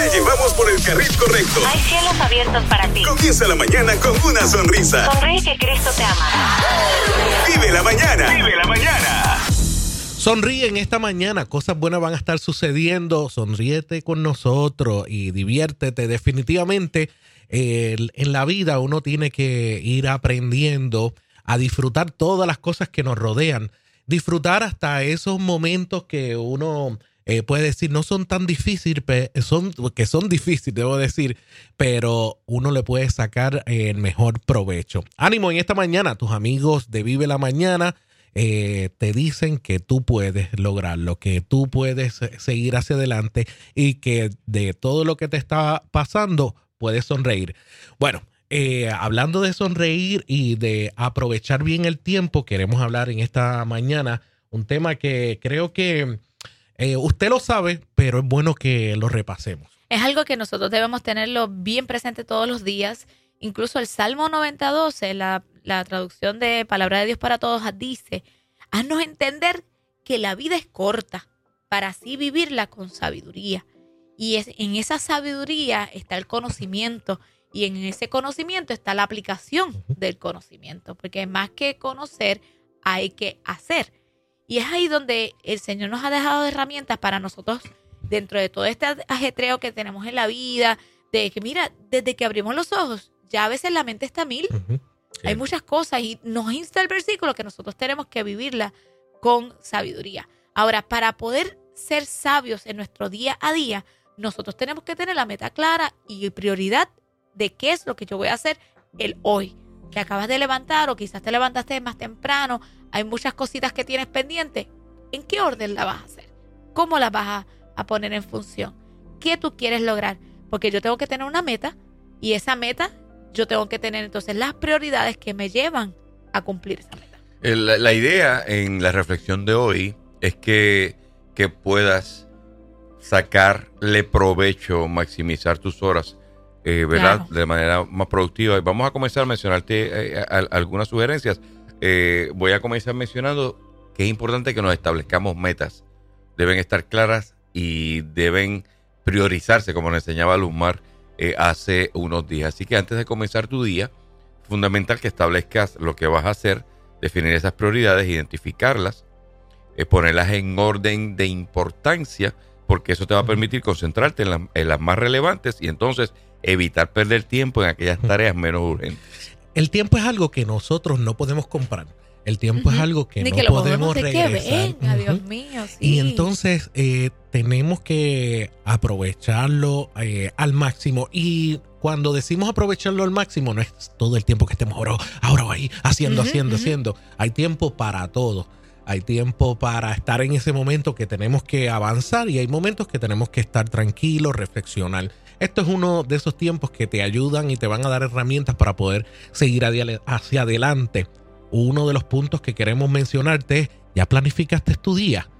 Te llevamos por el carril correcto. Hay cielos abiertos para ti. Comienza la mañana con una sonrisa. Sonríe que Cristo te ama. Vive la mañana. Vive la mañana. Sonríe en esta mañana, cosas buenas van a estar sucediendo. Sonríete con nosotros y diviértete. Definitivamente, en la vida uno tiene que ir aprendiendo a disfrutar todas las cosas que nos rodean. Disfrutar hasta esos momentos que uno eh, puede decir no son tan difíciles, son, que son difíciles, debo decir, pero uno le puede sacar eh, el mejor provecho. Ánimo en esta mañana, tus amigos de Vive la Mañana eh, te dicen que tú puedes lograrlo, que tú puedes eh, seguir hacia adelante y que de todo lo que te está pasando puedes sonreír. Bueno, hablando de sonreír y de aprovechar bien el tiempo, queremos hablar en esta mañana un tema que creo que eh, usted lo sabe, pero es bueno que lo repasemos. Es algo que nosotros debemos tenerlo bien presente todos los días. Incluso el Salmo 92, la, la traducción de Palabra de Dios para Todos, dice, haznos entender que la vida es corta para así vivirla con sabiduría. Y es, en esa sabiduría está el conocimiento y en ese conocimiento está la aplicación del conocimiento, porque más que conocer, hay que hacer. Y es ahí donde el Señor nos ha dejado herramientas para nosotros, dentro de todo este ajetreo que tenemos en la vida, de que mira, desde que abrimos los ojos, ya a veces la mente está mil. Hay muchas cosas y nos insta el versículo que nosotros tenemos que vivirla con sabiduría. Ahora, para poder ser sabios en nuestro día a día, nosotros tenemos que tener la meta clara y prioridad de qué es lo que yo voy a hacer el hoy. Te acabas de levantar o quizás te levantaste más temprano, hay muchas cositas que tienes pendientes. ¿En qué orden la vas a hacer? ¿Cómo la vas a, poner en función? ¿Qué tú quieres lograr? Porque yo tengo que tener una meta y esa meta yo tengo que tener entonces las prioridades que me llevan a cumplir esa meta. El- La, la idea en la reflexión de hoy es que, que puedas sacarle provecho, maximizar tus horas, eh, ¿verdad? Claro. De manera más productiva. Vamos a comenzar a mencionarte eh, a- algunas sugerencias. Eh, voy a comenzar mencionando que es importante que nos establezcamos metas. Deben estar claras y deben priorizarse, como nos enseñaba Luzmar eh, hace unos días. Así que antes de comenzar tu día, fundamental que establezcas lo que vas a hacer, definir esas prioridades, identificarlas, eh, ponerlas en orden de importancia, porque eso te va a permitir concentrarte en, la- en las más relevantes y entonces evitar perder tiempo en aquellas tareas menos urgentes. El tiempo es algo que nosotros no podemos comprar. El tiempo es algo que Ni no que lo podemos que regresar. Dios mío. Sí. Y entonces eh, tenemos que aprovecharlo eh, al máximo. Y cuando decimos aprovecharlo al máximo, no es todo el tiempo que estemos ahora, ahora ahí, haciendo, haciendo, haciendo. Hay tiempo para todo. Hay tiempo para estar en ese momento que tenemos que avanzar y hay momentos que tenemos que estar tranquilos, reflexionar. Esto es uno de esos tiempos que te ayudan y te van a dar herramientas para poder seguir hacia adelante. Uno de los puntos que queremos mencionarte es, ¿ya planificaste tu día?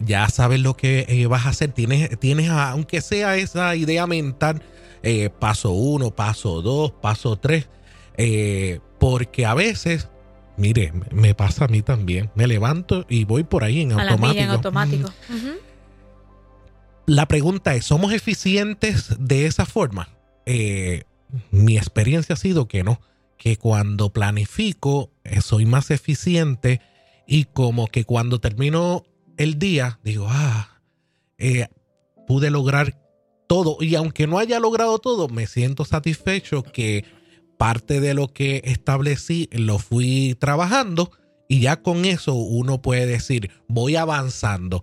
ya sabes lo que eh, vas a hacer. Tienes, tienes aunque sea esa idea mental, eh, paso uno, paso dos, paso tres, eh, porque a veces, mire, me- pasa a mí también. Me levanto y voy por ahí en a la automático. milla en automático. Mm. La pregunta es, ¿somos eficientes de esa forma? Eh, mi experiencia ha sido que no, que cuando planifico eh, soy más eficiente y como que cuando termino el día digo, ah, eh, pude lograr todo y aunque no haya logrado todo, me siento satisfecho que parte de lo que establecí lo fui trabajando y ya con eso uno puede decir, voy avanzando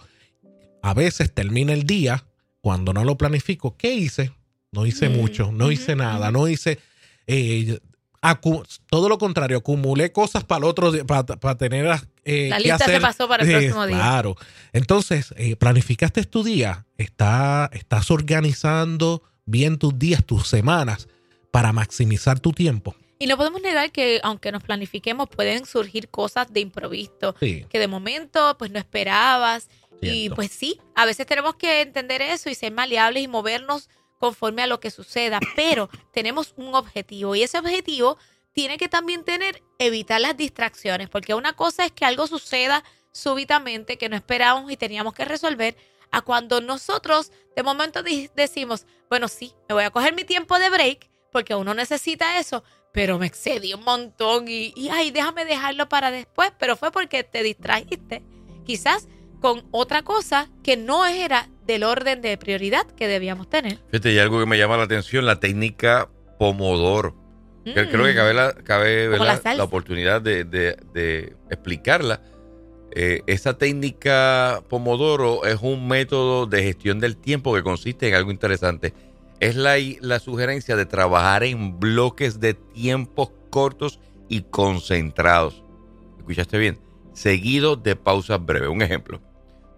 a veces termina el día cuando no lo planifico. ¿Qué hice? No hice mucho, no hice nada, no hice eh, todo lo contrario, acumulé cosas para el otro día, para, tener eh, La lista se hacer. pasó para el Eh, próximo día. Claro. Entonces, eh, planificaste tu día, está, estás organizando bien tus días, tus semanas para maximizar tu tiempo. Y no podemos negar que aunque nos planifiquemos pueden surgir cosas de improviso Sí. que de momento pues no esperabas y Cierto. pues sí, a veces tenemos que entender eso y ser maleables y movernos conforme a lo que suceda, pero tenemos un objetivo y ese objetivo tiene que también tener evitar las distracciones, porque una cosa es que algo suceda súbitamente que no esperábamos y teníamos que resolver, a cuando nosotros de momento decimos, bueno, sí, me voy a coger mi tiempo de break porque uno necesita eso, pero me excedí un montón y, y ay, déjame dejarlo para después, pero fue porque te distrajiste, quizás con otra cosa que no era del orden de prioridad que debíamos tener. Fíjate, hay algo que me llama la atención, la técnica Pomodoro. Mm. Creo que cabe la, cabe, la oportunidad de, de- de explicarla. Eh, esa técnica Pomodoro es un método de gestión del tiempo que consiste en algo interesante. Es la, la sugerencia de trabajar en bloques de tiempos cortos y concentrados. ¿Escuchaste bien? Seguido de pausas breves. Un ejemplo.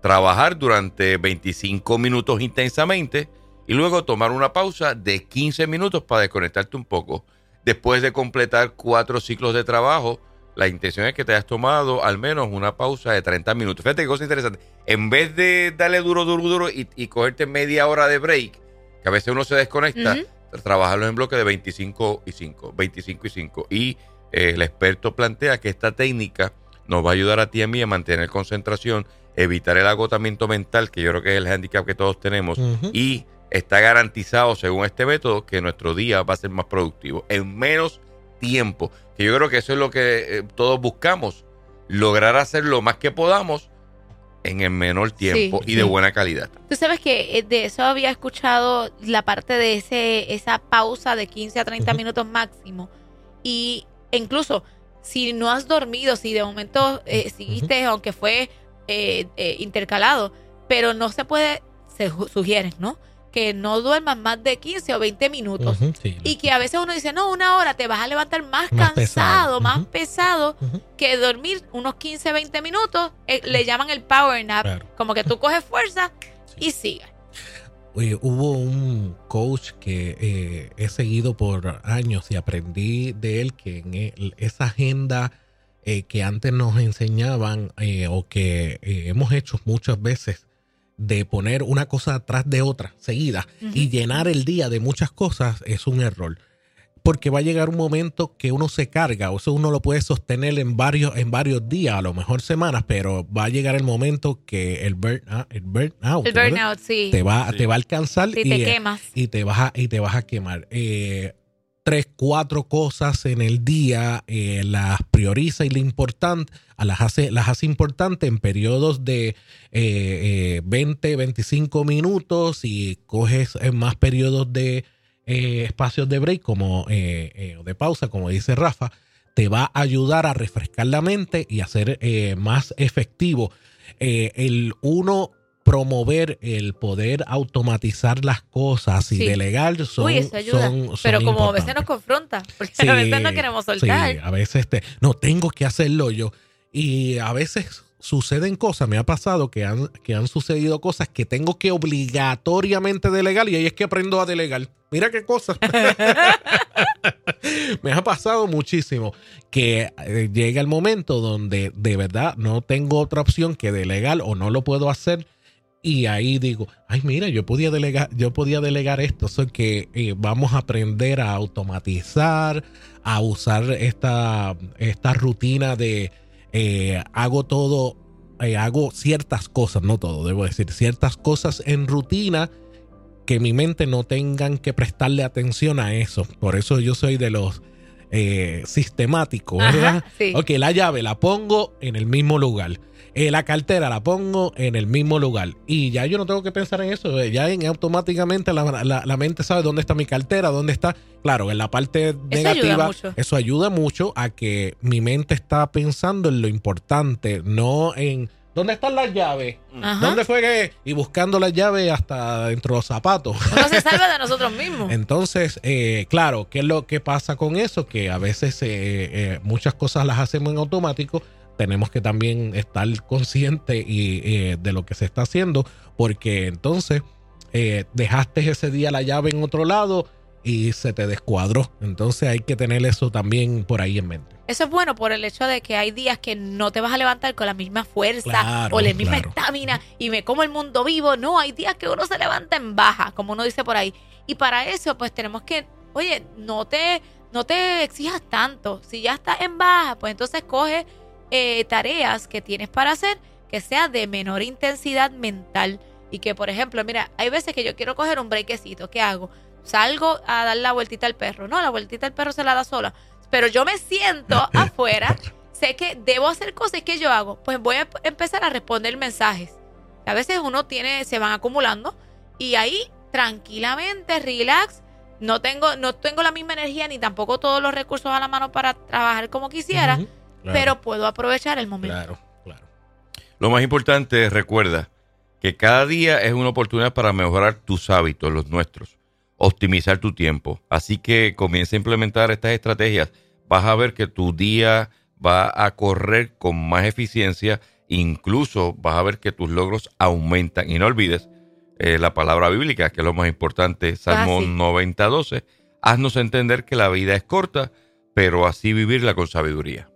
Trabajar durante 25 minutos intensamente y luego tomar una pausa de 15 minutos para desconectarte un poco. Después de completar cuatro ciclos de trabajo, la intención es que te hayas tomado al menos una pausa de 30 minutos. Fíjate qué cosa interesante. En vez de darle duro, duro, duro y, y cogerte media hora de break, que a veces uno se desconecta, Ujú. trabajarlo en bloques de 25 y 5, 25 y 5. Y eh, el experto plantea que esta técnica nos va a ayudar a ti y a mí a mantener concentración, evitar el agotamiento mental, que yo creo que es el handicap que todos tenemos, y está garantizado, según este método, que nuestro día va a ser más productivo en menos tiempo. Que yo creo que eso es lo que eh, todos buscamos, lograr hacer lo más que podamos en el menor tiempo y de sí. buena calidad. Tú sabes que eh, de eso había escuchado la parte de ese esa pausa de 15 a 30 Ujú. minutos máximo. Y e incluso si no has dormido, si de momento eh, seguiste, aunque fue eh, eh, intercalado, pero no se puede, se sugieren, ¿no? Que no duermas más de 15 o 20 minutos. Sí. Y que a veces uno dice, no, una hora te vas a levantar más, Más cansado, pesado. más pesado que dormir unos 15, 20 minutos. eh, le llaman el power nap. Claro. Como que tú coges fuerza y. Oye, hubo un coach que eh, he seguido por años y aprendí de él que en el- esa agenda eh, que antes nos enseñaban eh, o que hemos hecho muchas veces de poner una cosa atrás de otra seguida y llenar el día de muchas cosas es un error. Porque va a llegar un momento que uno se carga, o eso uno lo puede sostener en varios, en varios días, a lo mejor semanas, pero va a llegar el momento que el burnout, el burnout, El sí. te va, Sí. te va a alcanzar Sí, y, te quemas. y te vas a, y te vas a quemar. Eh, tres, cuatro cosas en el día, eh, las prioriza y las hace, las hace importantes en periodos de eh, eh, 20, 25 minutos y coges en más periodos de eh, espacios de break como eh, eh, de pausa, como dice Rafa, te va a ayudar a refrescar la mente y a ser eh, más efectivo. Eh, el uno promover el poder automatizar las cosas y Sí. delegar son, Uy, eso ayuda. son- son Pero como a veces nos confronta, porque Sí, a veces no queremos soltar. Sí, a veces te, no tengo que hacerlo yo. Y a veces suceden cosas, me ha pasado que han, que han sucedido cosas que tengo que obligatoriamente delegar y ahí es que aprendo a delegar. Mira qué cosa. me ha pasado muchísimo que eh, llega el momento donde de verdad no tengo otra opción que delegar o no lo puedo hacer. Y ahí digo, ay, mira, yo podía delegar, yo podía delegar esto. Eso que eh, vamos a aprender a automatizar, a usar esta, esta rutina de eh, hago todo, eh, hago ciertas cosas, no todo, debo decir, ciertas cosas en rutina que mi mente no tengan que prestarle atención a eso. Por eso yo soy de los eh, sistemáticos, ¿verdad? Ajá, sí. Ok, la llave la pongo en el mismo lugar. Eh, la cartera la pongo en el mismo lugar. Y ya yo no tengo que pensar en eso. eh, Ya en, automáticamente la, la- la mente sabe dónde está mi cartera, dónde está. Claro, en la parte negativa, eso ayuda mucho a que mi mente está pensando en lo importante, no en dónde están las llaves. Ajá. ¿Dónde fue que? Y buscando las llaves hasta dentro de los zapatos. Uno se salva de nosotros mismos. Entonces, eh, claro, ¿qué es lo que pasa con eso? Que a veces eh, eh, muchas cosas las hacemos en automático. Tenemos que también estar conscientes y, de lo que se está haciendo, porque entonces dejaste ese día la llave en otro lado y se te descuadró. Entonces hay que tener eso también por ahí en mente. Eso es bueno por el hecho de que hay días que no te vas a levantar con la misma fuerza Claro, o la misma claro. estamina y me como el mundo vivo. No, hay días que uno se levanta en baja, como uno dice por ahí. Y para eso, pues tenemos que, oye, no te, no te exijas tanto. Si ya estás en baja, pues entonces coge eh, tareas que tienes para hacer que sea de menor intensidad mental. Y que, por ejemplo, mira, hay veces que yo quiero coger un brequecito. ¿Qué hago? Salgo a dar la vueltita al perro. No, la vueltita al perro se la da sola. Pero yo me siento afuera, sé que debo hacer cosas que yo hago. Pues voy a empezar a responder mensajes. A veces uno tiene, se van acumulando y ahí tranquilamente, relax. No tengo, no tengo la misma energía ni tampoco todos los recursos a la mano para trabajar como quisiera, claro, pero puedo aprovechar el momento. Claro, claro. Lo más importante es recuerda que cada día es una oportunidad para mejorar tus hábitos, los nuestros, optimizar tu tiempo. Así que comienza a implementar estas estrategias. Vas a ver que tu día va a correr con más eficiencia, incluso vas a ver que tus logros aumentan. Y no olvides eh, la palabra bíblica, que es lo más importante, Salmo sí. 90, 12. Haznos entender que la vida es corta, pero así vivirla con sabiduría.